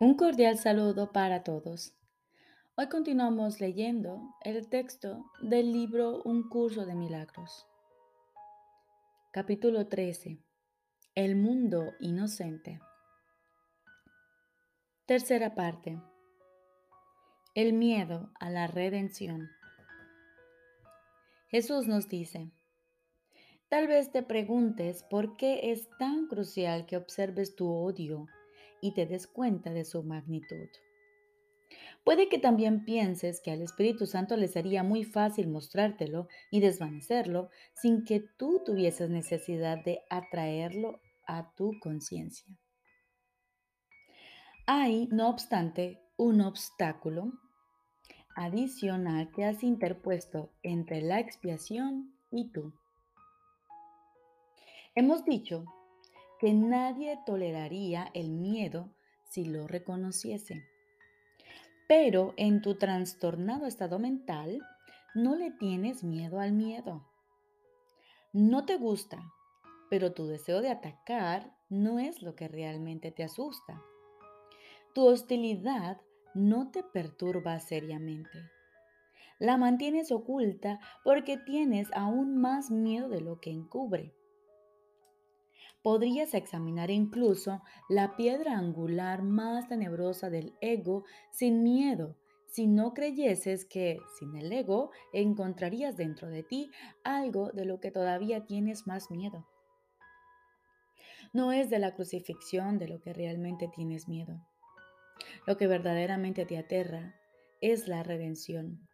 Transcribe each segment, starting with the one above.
Un cordial saludo para todos. Hoy continuamos leyendo el texto del libro Un curso de milagros. Capítulo 13. El mundo inocente. Tercera parte. El miedo a la redención. Jesús nos dice, tal vez te preguntes por qué es tan crucial que observes tu odio y te des cuenta de su magnitud. Puede que también pienses que al Espíritu Santo le sería muy fácil mostrártelo y desvanecerlo sin que tú tuvieses necesidad de atraerlo a tu conciencia. Hay, no obstante, un obstáculo adicional que has interpuesto entre la expiación y tú. Hemos dicho que nadie toleraría el miedo si lo reconociese. Pero en tu trastornado estado mental, no le tienes miedo al miedo. No te gusta, pero tu deseo de atacar no es lo que realmente te asusta. Tu hostilidad no te perturba seriamente. La mantienes oculta porque tienes aún más miedo de lo que encubre podrías examinar incluso la piedra angular más tenebrosa del ego sin miedo, si no creyeses que sin el ego encontrarías dentro de ti algo de lo que todavía tienes más miedo. No es de la crucifixión de lo que realmente tienes miedo. Lo que verdaderamente te aterra es la redención.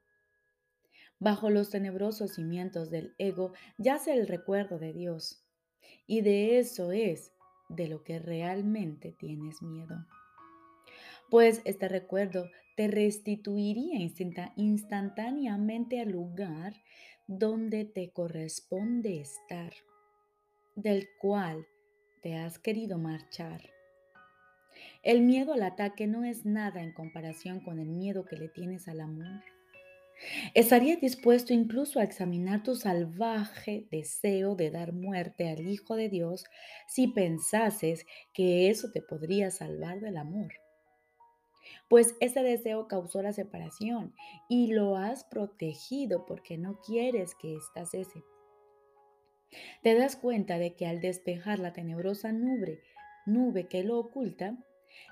Bajo los tenebrosos cimientos del ego yace el recuerdo de Dios y de eso es de lo que realmente tienes miedo. Pues este recuerdo te restituiría instantáneamente al lugar donde te corresponde estar, del cual te has querido marchar. El miedo al ataque no es nada en comparación con el miedo que le tienes al amor. Estaría dispuesto incluso a examinar tu salvaje deseo de dar muerte al Hijo de Dios si pensases que eso te podría salvar del amor. Pues ese deseo causó la separación y lo has protegido porque no quieres que ésta cese. Te das cuenta de que al despejar la tenebrosa nube, nube que lo oculta,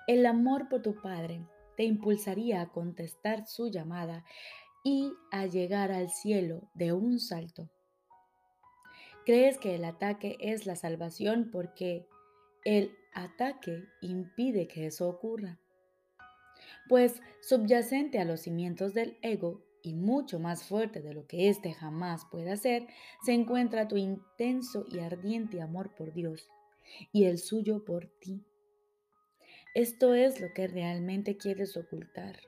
el amor por tu Padre te impulsaría a contestar su llamada y a llegar al cielo de un salto. Crees que el ataque es la salvación porque el ataque impide que eso ocurra. Pues subyacente a los cimientos del ego y mucho más fuerte de lo que éste jamás puede hacer, se encuentra tu intenso y ardiente amor por Dios y el suyo por ti. Esto es lo que realmente quieres ocultar.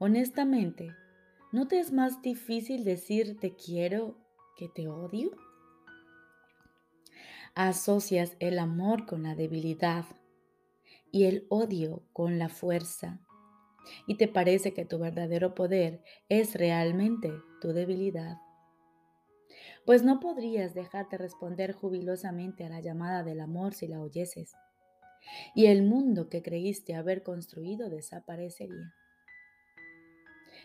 Honestamente, ¿no te es más difícil decir te quiero que te odio? Asocias el amor con la debilidad y el odio con la fuerza. Y te parece que tu verdadero poder es realmente tu debilidad. Pues no podrías dejarte responder jubilosamente a la llamada del amor si la oyeses. Y el mundo que creíste haber construido desaparecería.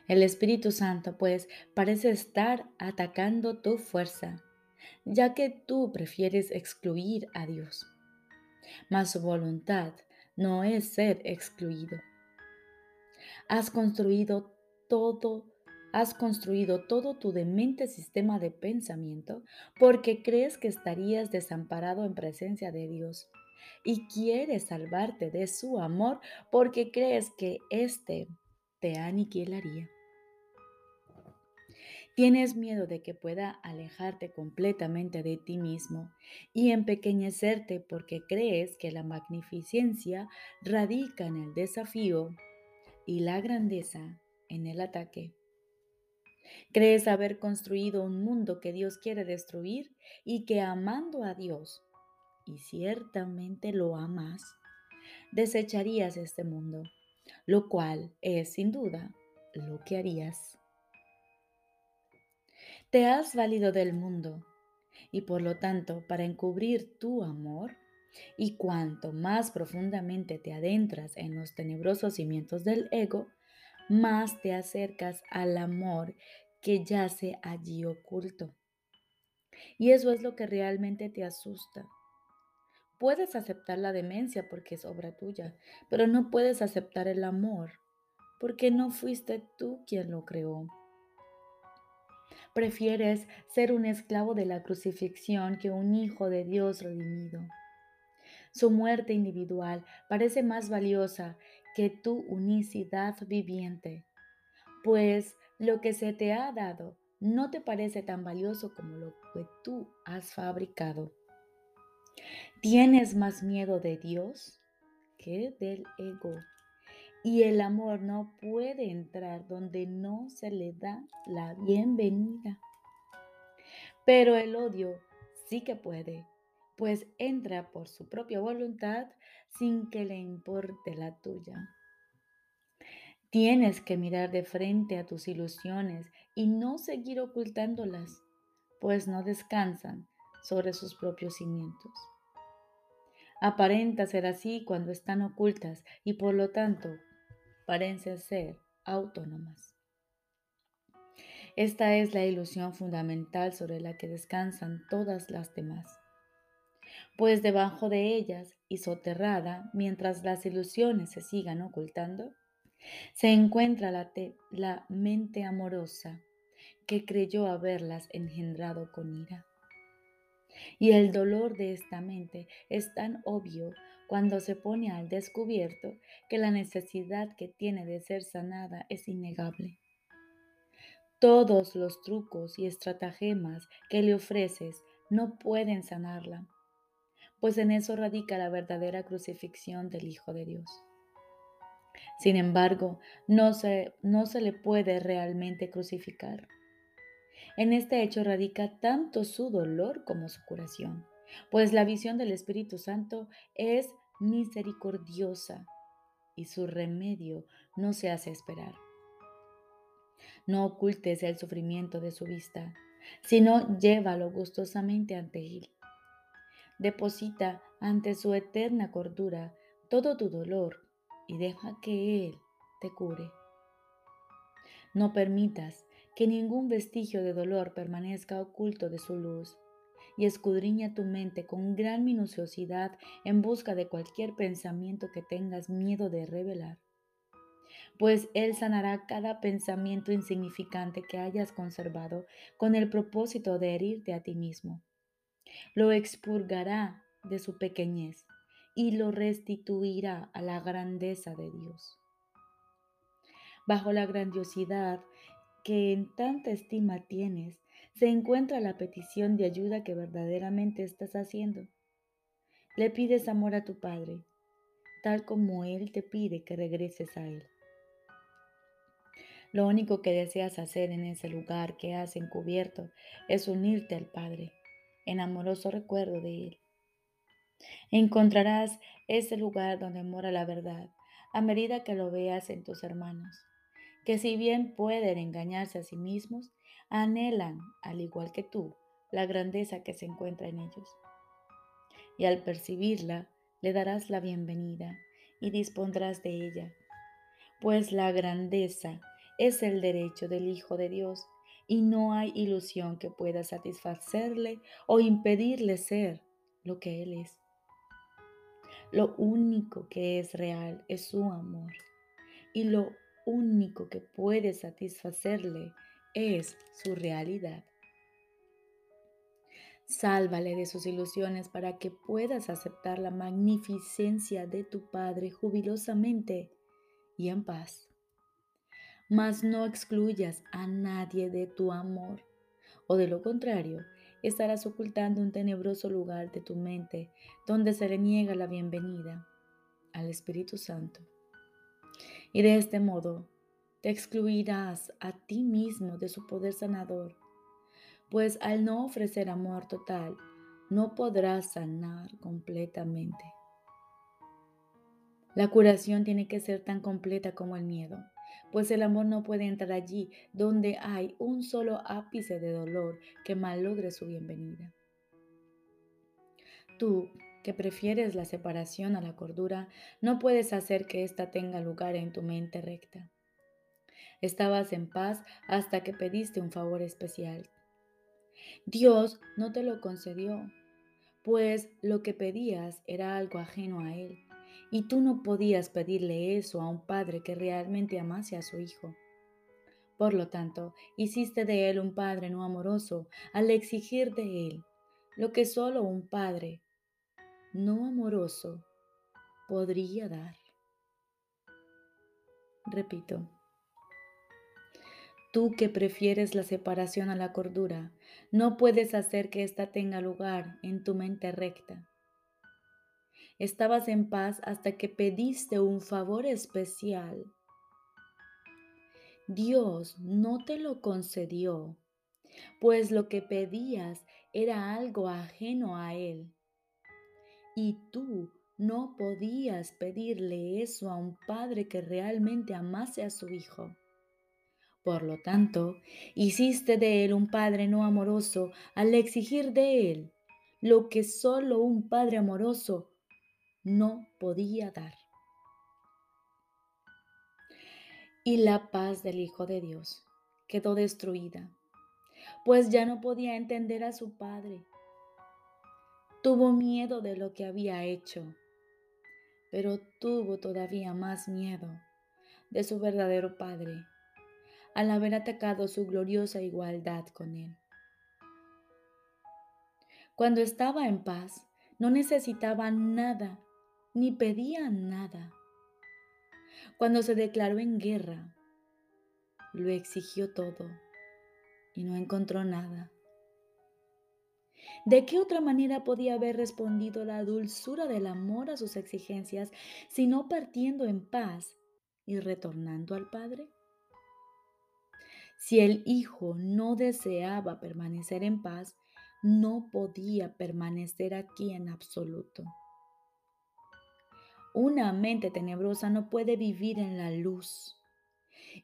El Espíritu Santo, pues, parece estar atacando tu fuerza, ya que tú prefieres excluir a Dios. Mas su voluntad no es ser excluido. Has construido todo, has construido todo tu demente sistema de pensamiento porque crees que estarías desamparado en presencia de Dios y quieres salvarte de su amor porque crees que éste te aniquilaría. Tienes miedo de que pueda alejarte completamente de ti mismo y empequeñecerte porque crees que la magnificencia radica en el desafío y la grandeza en el ataque. Crees haber construido un mundo que Dios quiere destruir y que amando a Dios, y ciertamente lo amas, desecharías este mundo lo cual es sin duda lo que harías. Te has valido del mundo y por lo tanto para encubrir tu amor, Y cuanto más profundamente te adentras en los tenebrosos cimientos del ego, más te acercas al amor que yace allí oculto. Y eso es lo que realmente te asusta. Puedes aceptar la demencia porque es obra tuya, pero no puedes aceptar el amor porque no fuiste tú quien lo creó. Prefieres ser un esclavo de la crucifixión que un hijo de Dios redimido. Su muerte individual parece más valiosa que tu unicidad viviente, pues lo que se te ha dado no te parece tan valioso como lo que tú has fabricado. ¿Tienes más miedo de Dios que del ego? Y el amor no puede entrar donde no se le da la bienvenida. Pero el odio sí que puede, pues entra por su propia voluntad sin que le importe la tuya. Tienes que mirar de frente a tus ilusiones y no seguir ocultándolas, pues no descansan sobre sus propios cimientos. Aparenta ser así cuando están ocultas y por lo tanto parecen ser autónomas. Esta es la ilusión fundamental sobre la que descansan todas las demás pues debajo de ellas y soterrada, mientras las ilusiones se sigan ocultando, se encuentra la, la mente amorosa que creyó haberlas engendrado con ira. Y el dolor de esta mente es tan obvio cuando se pone al descubierto que la necesidad que tiene de ser sanada es innegable. Todos los trucos y estratagemas que le ofreces no pueden sanarla, pues en eso radica la verdadera crucifixión del Hijo de Dios. Sin embargo, no se, no se le puede realmente crucificar. En este hecho radica tanto su dolor como su curación, pues la visión del Espíritu Santo es misericordiosa y su remedio no se hace esperar. No ocultes el sufrimiento de su vista, sino llévalo gustosamente ante él Deposita ante su eterna cordura todo tu dolor y deja que Él te cure. No permitas que ningún vestigio de dolor permanezca oculto de su luz y escudriña tu mente con gran minuciosidad en busca de cualquier pensamiento que tengas miedo de revelar. Pues Él sanará cada pensamiento insignificante que hayas conservado con el propósito de herirte a ti mismo lo expurgará de su pequeñez y lo restituirá a la grandeza de Dios. Bajo la grandiosidad que en tanta estima tienes, se encuentra la petición de ayuda que verdaderamente estás haciendo. Le pides amor a tu Padre, tal como Él te pide que regreses a Él. Lo único que deseas hacer en ese lugar que has encubierto es unirte al Padre en amoroso recuerdo de Él. Encontrarás ese lugar donde mora la verdad a medida que lo veas en tus hermanos, que si bien pueden engañarse a sí mismos, anhelan, al igual que tú, la grandeza que se encuentra en ellos. Y al percibirla, le darás la bienvenida y dispondrás de ella, pues la grandeza es el derecho del Hijo de Dios y no hay ilusión que pueda satisfacerle o impedirle ser lo que Él es. Lo único que es real es su amor y lo único que puede satisfacerle es su realidad. Sálvale de sus ilusiones para que puedas aceptar la magnificencia de tu Padre jubilosamente y en paz mas no excluyas a nadie de tu amor, o de lo contrario, estarás ocultando un tenebroso lugar de tu mente donde se le niega la bienvenida al Espíritu Santo. Y de este modo te excluirás a ti mismo de su poder sanador, pues al no ofrecer amor total, no podrás sanar completamente. La curación tiene que ser tan completa como el miedo pues el amor no puede entrar allí donde hay un solo ápice de dolor que malogre su bienvenida. Tú que prefieres la separación a la cordura, no puedes hacer que ésta tenga lugar en tu mente recta. Estabas en paz hasta que pediste un favor especial. Dios no te lo concedió, pues lo que pedías era algo ajeno a Él, y tú no podías pedirle eso a un padre que realmente amase a su hijo. Por lo tanto, hiciste de Él un padre no amoroso al exigir de Él lo que solo un padre no amoroso podría dar. Repito, tú que prefieres la separación a la cordura, no puedes hacer que ésta tenga lugar en tu mente recta. Estabas en paz hasta que pediste un favor especial. Dios no te lo concedió, pues lo que pedías era algo ajeno a Él y tú no podías pedirle eso a un padre que realmente amase a su hijo. Por lo tanto, hiciste de él un padre no amoroso al exigir de él lo que solo un padre amoroso no podía dar. Y la paz del Hijo de Dios quedó destruida, pues ya no podía entender a su padre Tuvo miedo de lo que había hecho, pero tuvo todavía más miedo de su verdadero Padre al haber atacado su gloriosa igualdad con Él. Cuando estaba en paz, no necesitaba nada ni pedía nada. Cuando se declaró en guerra, lo exigió todo y no encontró nada. ¿De qué otra manera podía haber respondido la dulzura del amor a sus exigencias, sino partiendo en paz y retornando al Padre? Si el Hijo no deseaba permanecer en paz, no podía permanecer aquí en absoluto. Una mente tenebrosa no puede vivir en la luz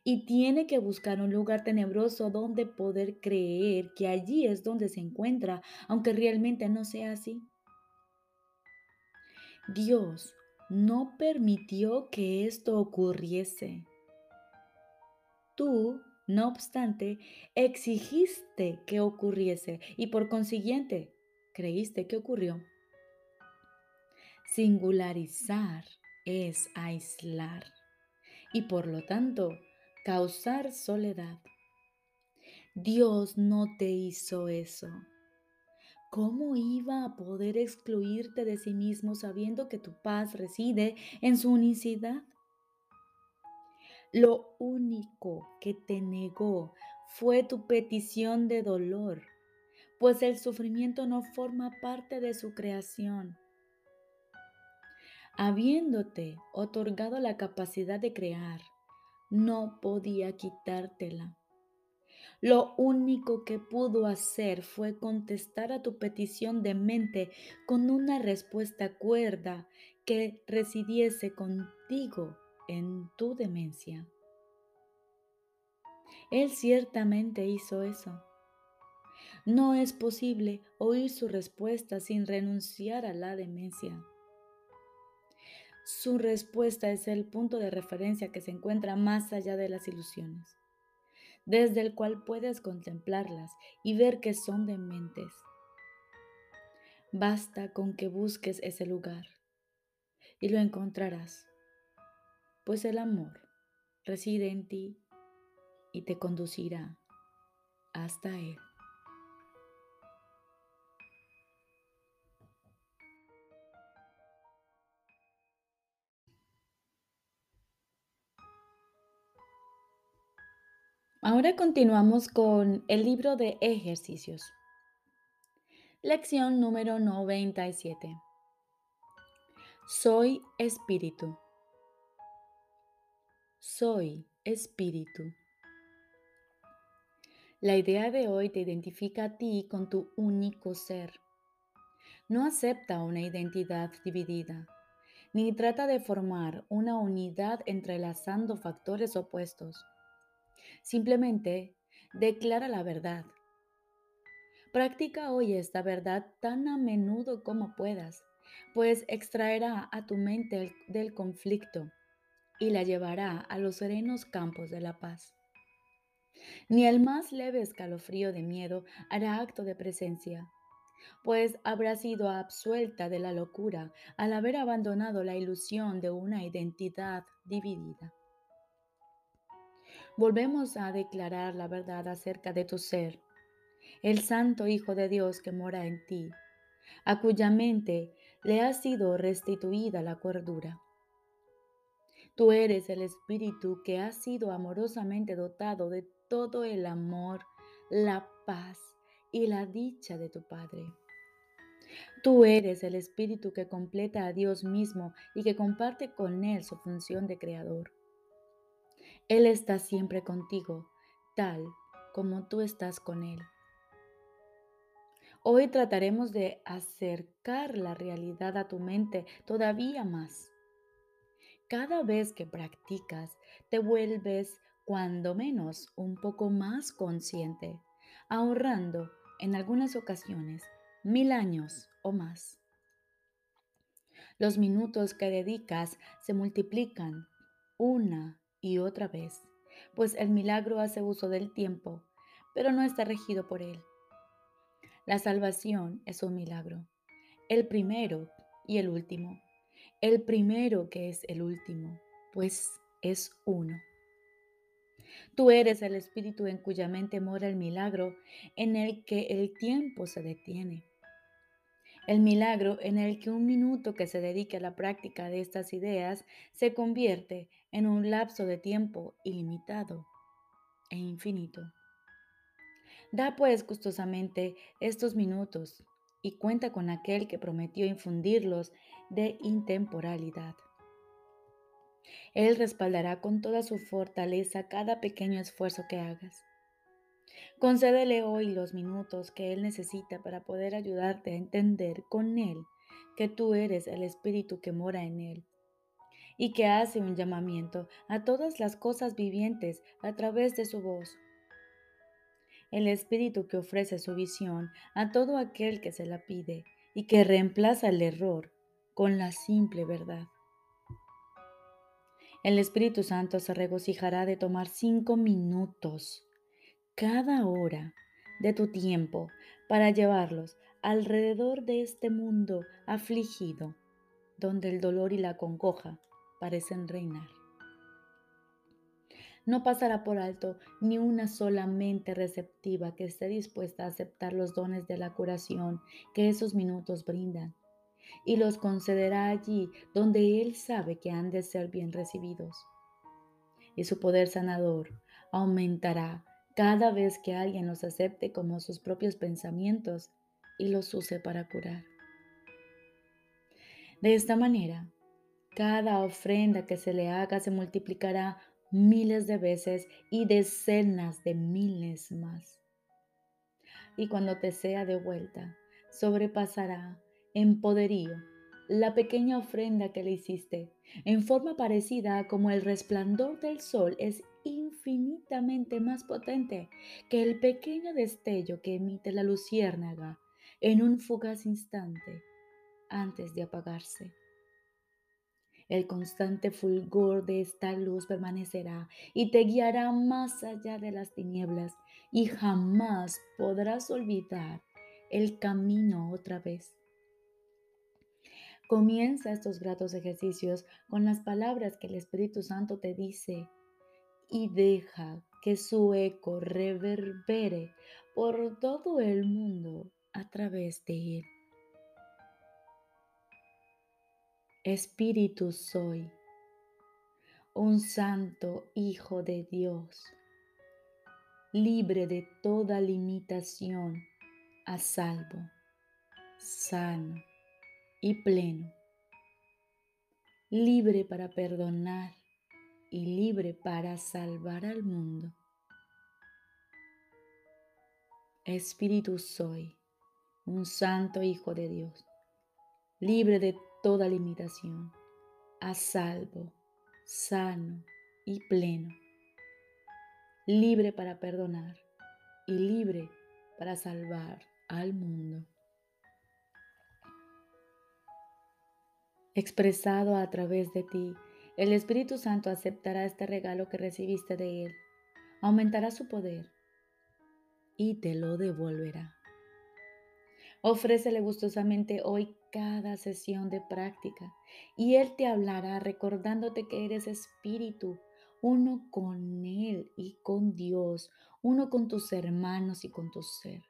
y tiene que buscar un lugar tenebroso donde poder creer que allí es donde se encuentra, aunque realmente no sea así. Dios no permitió que esto ocurriese. Tú, no obstante, exigiste que ocurriese y por consiguiente creíste que ocurrió. Singularizar es aislar y por lo tanto causar soledad. Dios no te hizo eso. ¿Cómo iba a poder excluirte de sí mismo sabiendo que tu paz reside en su unicidad? Lo único que te negó fue tu petición de dolor, pues el sufrimiento no forma parte de su creación. Habiéndote otorgado la capacidad de crear, no podía quitártela. Lo único que pudo hacer fue contestar a tu petición de mente con una respuesta cuerda que residiese contigo en tu demencia. Él ciertamente hizo eso. No es posible oír su respuesta sin renunciar a la demencia. Su respuesta es el punto de referencia que se encuentra más allá de las ilusiones, desde el cual puedes contemplarlas y ver que son de mentes. Basta con que busques ese lugar y lo encontrarás, pues el amor reside en ti y te conducirá hasta él. Ahora continuamos con el libro de ejercicios. Lección número 97. Soy espíritu. Soy espíritu. La idea de hoy te identifica a ti con tu único ser. No acepta una identidad dividida, ni trata de formar una unidad entrelazando factores opuestos Simplemente declara la verdad. Practica hoy esta verdad tan a menudo como puedas pues extraerá a tu mente del conflicto y la llevará a los serenos campos de la paz. Ni el más leve escalofrío de miedo hará acto de presencia, pues habrá sido absuelta de la locura al haber abandonado la ilusión de una identidad dividida. Volvemos a declarar la verdad acerca de tu ser, el Santo Hijo de Dios que mora en ti, a cuya mente le ha sido restituida la cordura. Tú eres el Espíritu que ha sido amorosamente dotado de todo el amor, la paz y la dicha de tu Padre. Tú eres el Espíritu que completa a Dios mismo y que comparte con Él su función de creador. Él está siempre contigo, tal como tú estás con Él. Hoy trataremos de acercar la realidad a tu mente todavía más. Cada vez que practicas, te vuelves cuando menos un poco más consciente, ahorrando en algunas ocasiones mil años o más. Los minutos que dedicas se multiplican una y otra vez, pues el milagro hace uso del tiempo, pero no está regido por él. La salvación es un milagro, el primero y el último. El primero que es el último, pues es uno. Tú eres el espíritu en cuya mente mora el milagro, en el que el tiempo se detiene. El milagro en el que un minuto que se dedique a la práctica de estas ideas se convierte en un lapso de tiempo ilimitado e infinito. Da pues gustosamente estos minutos y cuenta con aquel que prometió infundirlos de intemporalidad. Él respaldará con toda su fortaleza cada pequeño esfuerzo que hagas. Concédele hoy los minutos que Él necesita para poder ayudarte a entender con Él que tú eres el Espíritu que mora en Él y que hace un llamamiento a todas las cosas vivientes a través de su voz. El Espíritu que ofrece su visión a todo aquel que se la pide y que reemplaza el error con la simple verdad. El Espíritu Santo se regocijará de tomar cinco minutos cada hora de tu tiempo para llevarlos alrededor de este mundo afligido, donde el dolor y la congoja parecen reinar. No pasará por alto ni una sola mente receptiva que esté dispuesta a aceptar los dones de la curación que esos minutos brindan y los concederá allí donde Él sabe que han de ser bien recibidos. Y su poder sanador aumentará cada vez que alguien los acepte como sus propios pensamientos y los use para curar. De esta manera, cada ofrenda que se le haga se multiplicará miles de veces y decenas de miles más. Y cuando te sea de vuelta, sobrepasará en poderío la pequeña ofrenda que le hiciste, en forma parecida a como el resplandor del sol es infinitamente más potente que el pequeño destello que emite la luciérnaga en un fugaz instante antes de apagarse. El constante fulgor de esta luz permanecerá y te guiará más allá de las tinieblas y jamás podrás olvidar el camino otra vez. Comienza estos gratos ejercicios con las palabras que el Espíritu Santo te dice y deja que su eco reverbere por todo el mundo a través de él. Espíritu soy, un santo Hijo de Dios, libre de toda limitación, a salvo, sano y pleno, libre para perdonar y libre para salvar al mundo. Espíritu soy, un santo Hijo de Dios, libre de toda limitación, a salvo, sano y pleno, libre para perdonar y libre para salvar al mundo. expresado a través de ti, el Espíritu Santo aceptará este regalo que recibiste de Él, aumentará su poder y te lo devolverá. Ofrécele gustosamente hoy cada sesión de práctica y Él te hablará recordándote que eres espíritu, uno con Él y con Dios, uno con tus hermanos y con tu ser.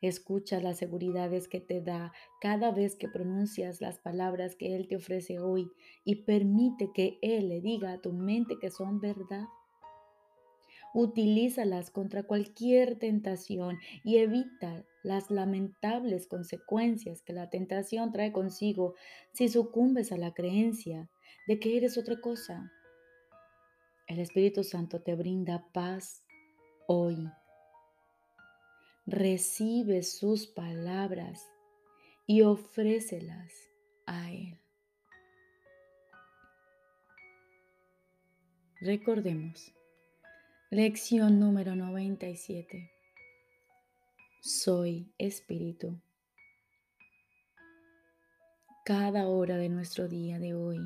Escucha las seguridades que te da cada vez que pronuncias las palabras que Él te ofrece hoy y permite que Él le diga a tu mente que son verdad. Utilízalas contra cualquier tentación y evita las lamentables consecuencias que la tentación trae consigo si sucumbes a la creencia de que eres otra cosa. El Espíritu Santo te brinda paz hoy. Recibe sus palabras y ofrécelas a Él. Recordemos, lección número 97. Soy espíritu. Cada hora de nuestro día de hoy,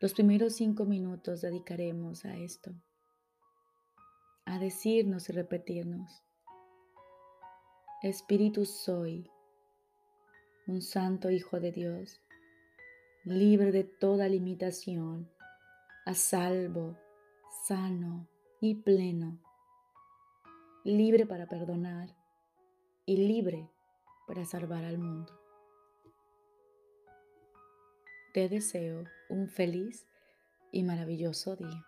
los primeros cinco minutos dedicaremos a esto a decirnos y repetirnos, Espíritu soy, un santo Hijo de Dios, libre de toda limitación, a salvo, sano y pleno, libre para perdonar y libre para salvar al mundo. Te deseo un feliz y maravilloso día.